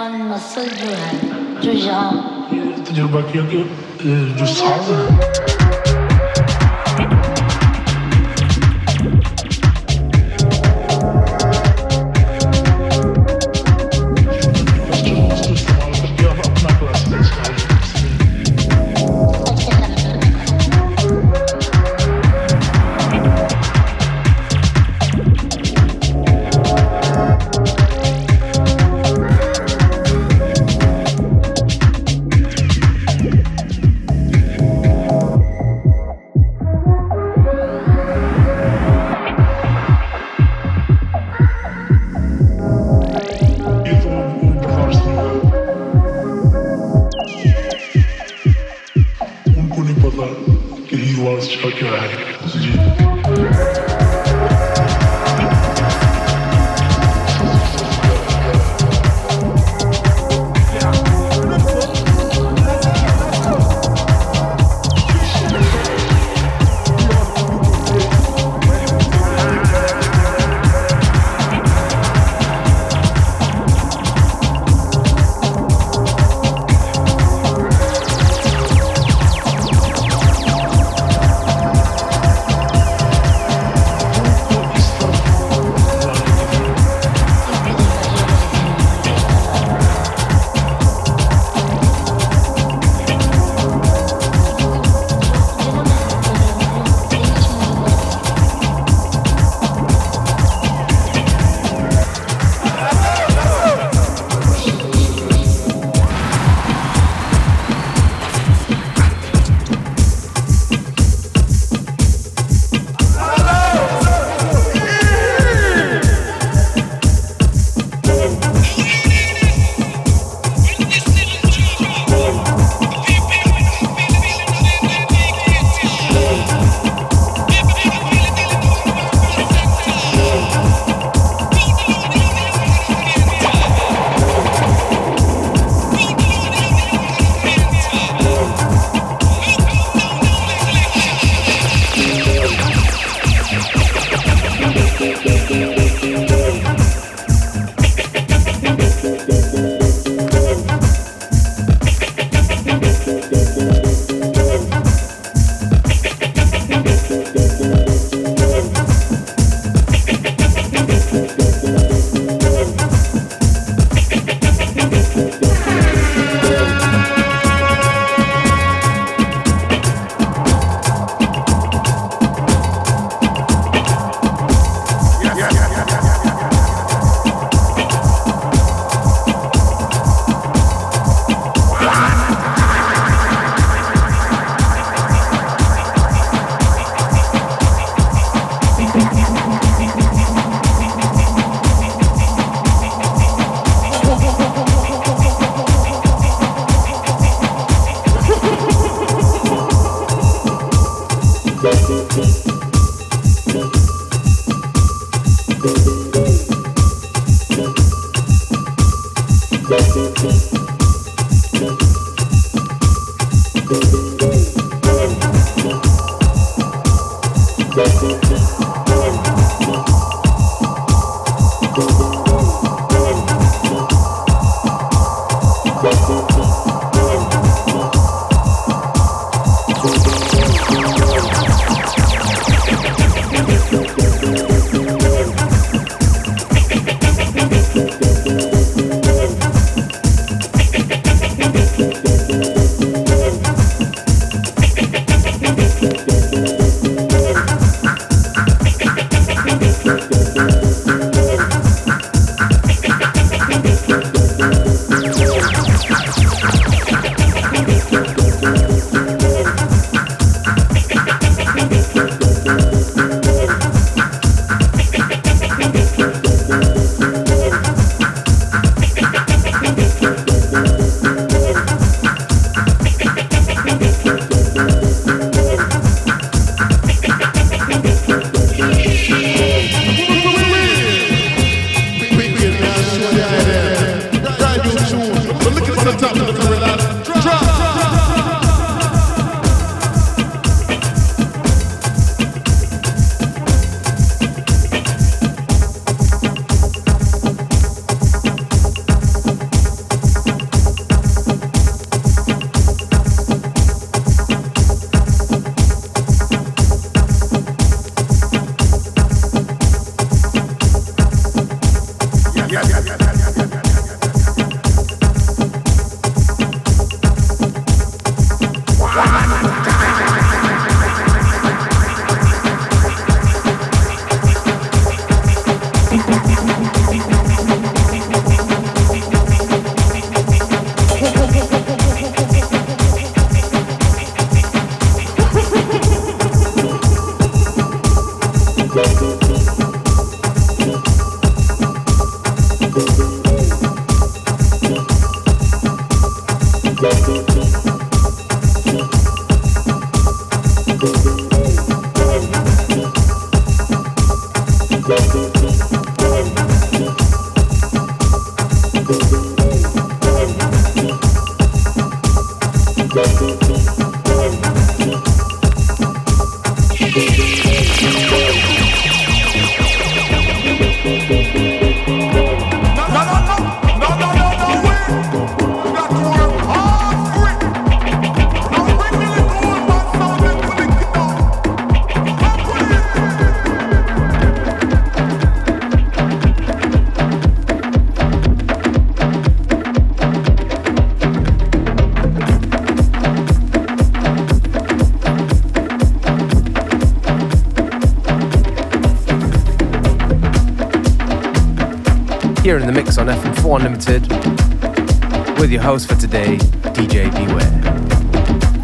नौजवान नस्ल जो है जो यहाँ तजुर्बा किया कि जो साज है। On FM4 Unlimited with your host for today, DJ Beware.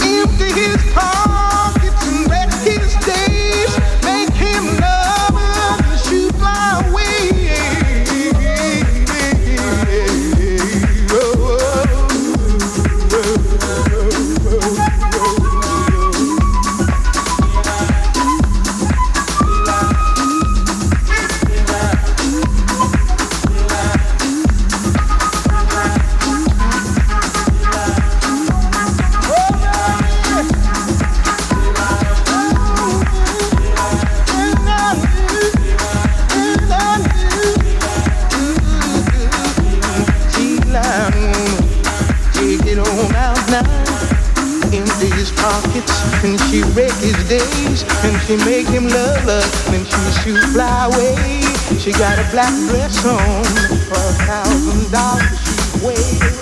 Empty his pockets and wet his days. She make him love us when she shoot fly away. She got a black dress on for a thousand dollars. She weighs.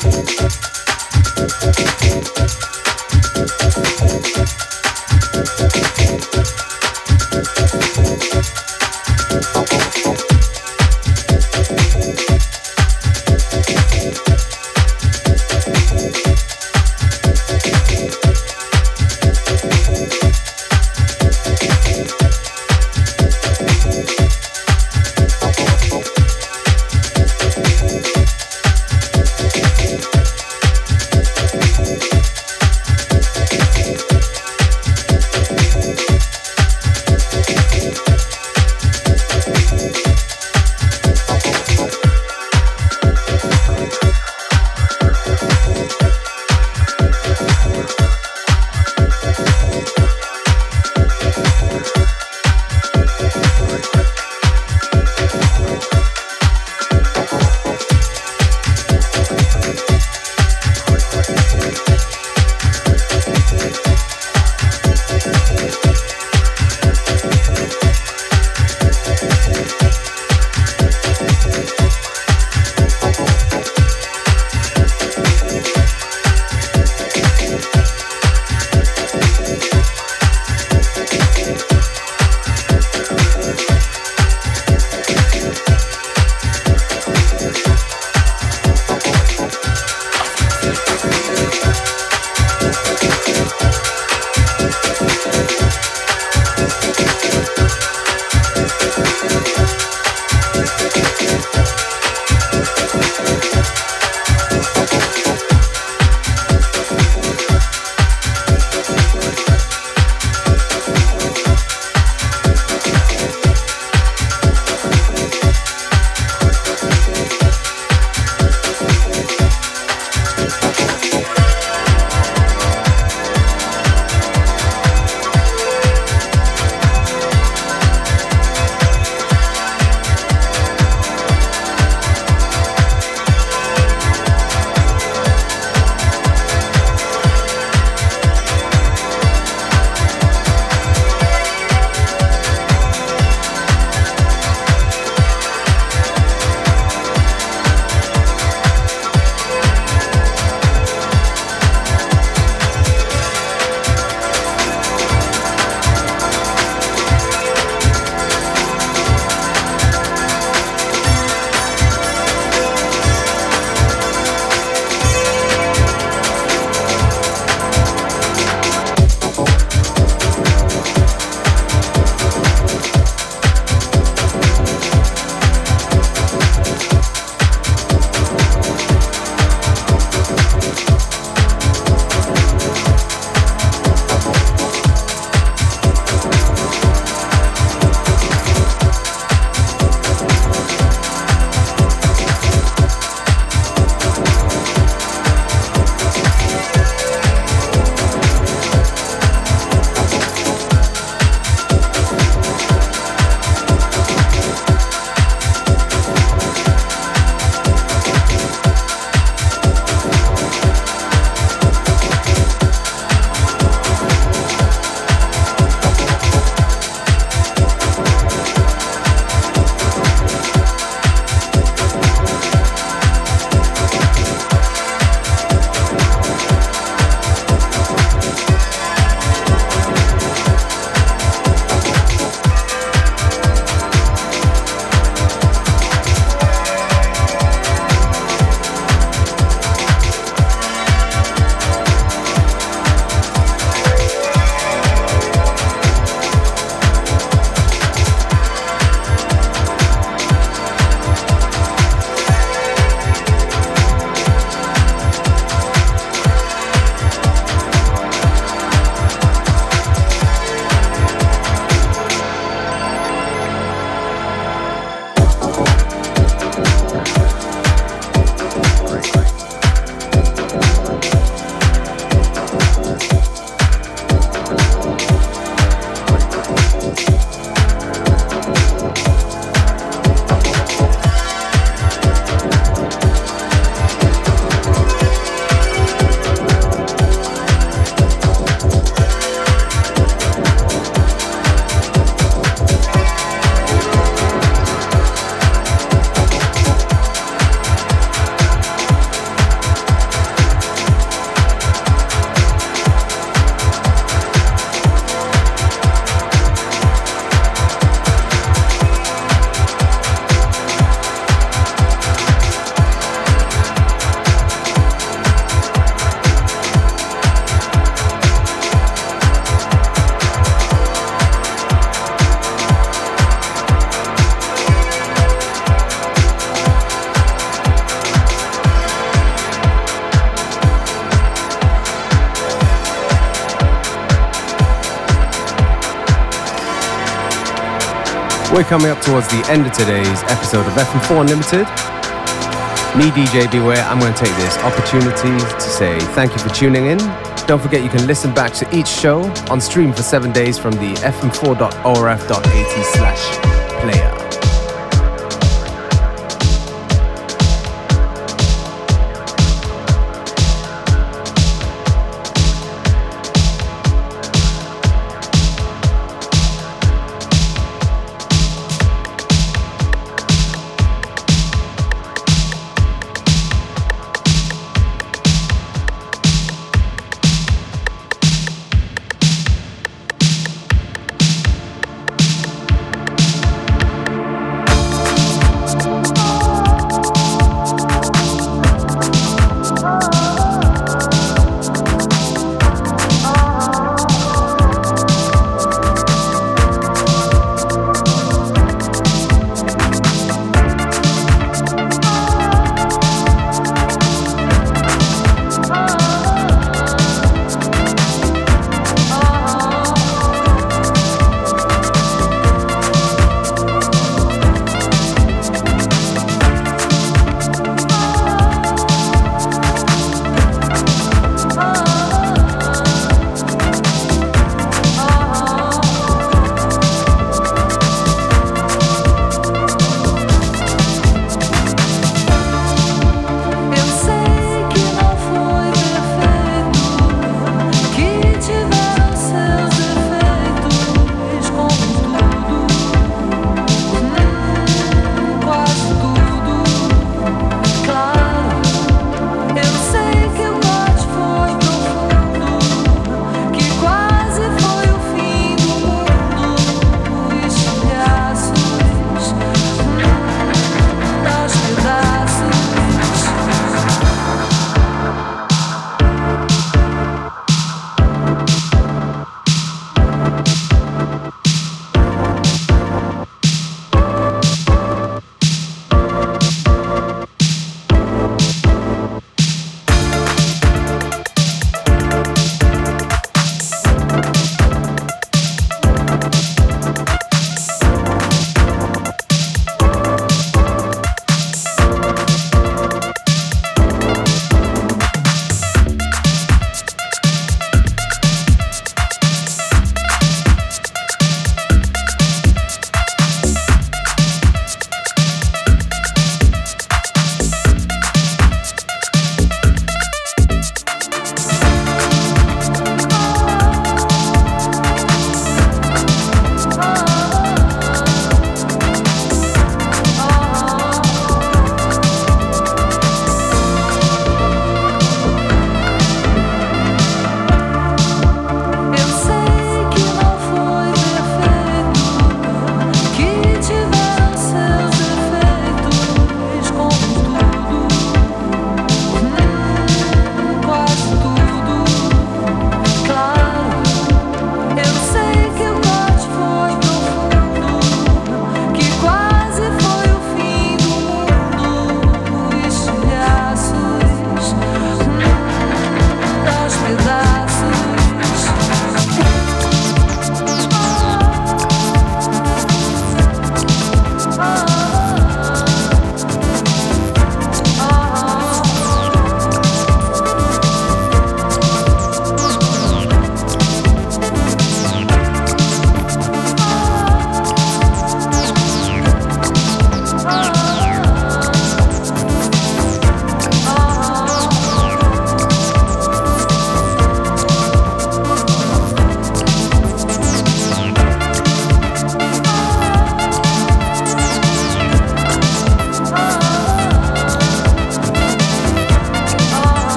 Thank We're coming up towards the end of today's episode of FM4 Unlimited. Me, DJ Beware, I'm going to take this opportunity to say thank you for tuning in. Don't forget you can listen back to each show on stream for seven days from the fm4.orf.at slash player.